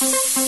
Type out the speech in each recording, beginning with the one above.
Thank you.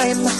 Time.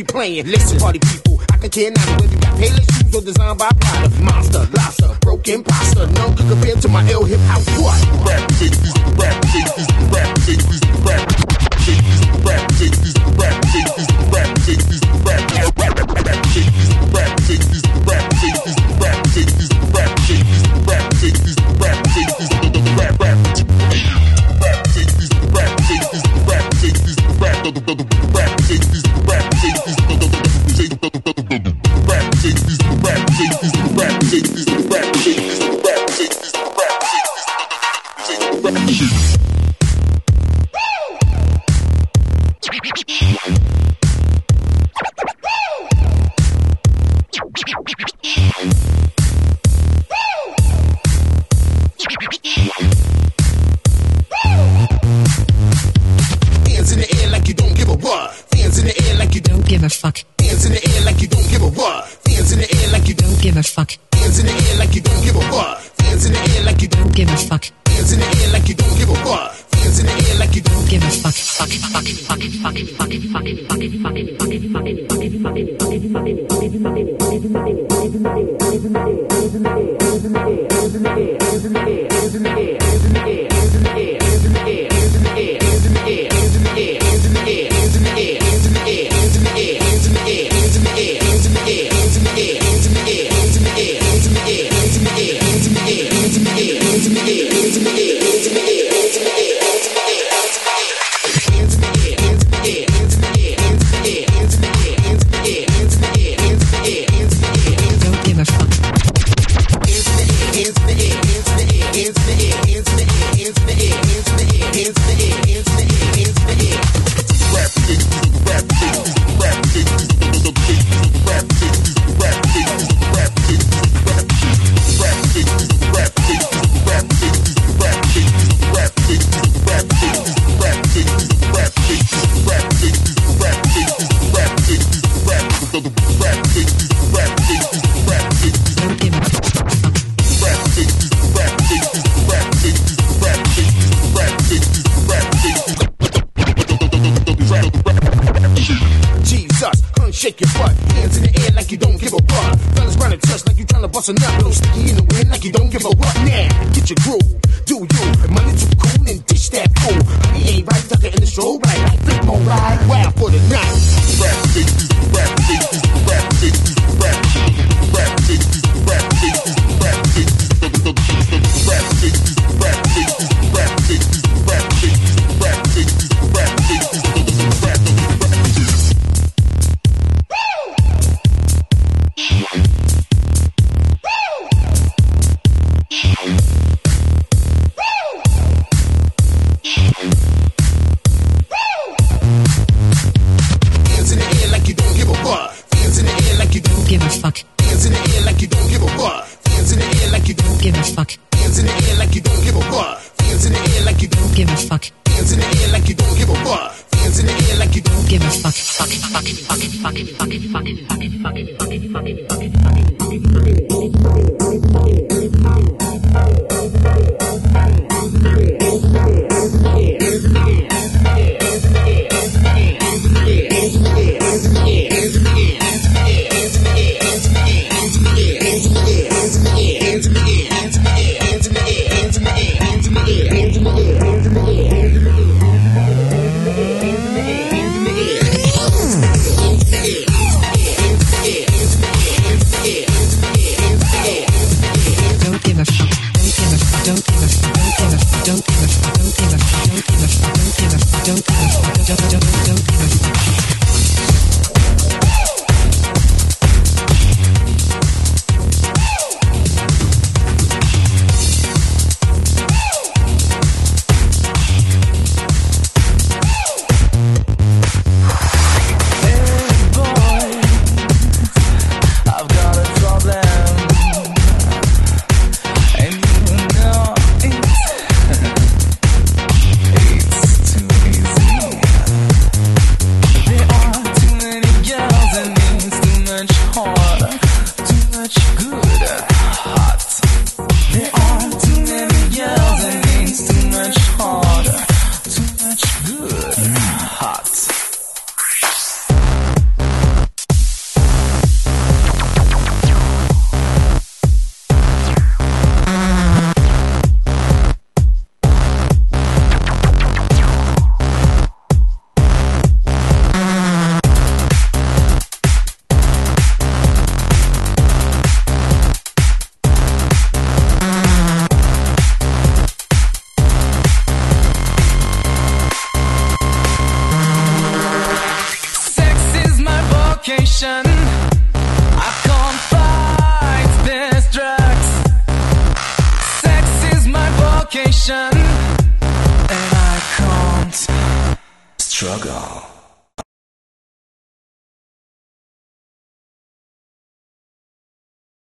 busy playing. Listen, party people, I can care not whether you got Payless shoes or designed by Prada. Monster, Lhasa, broken pasta, none can compare to my ill hip house. What? Rap, these rap, rap,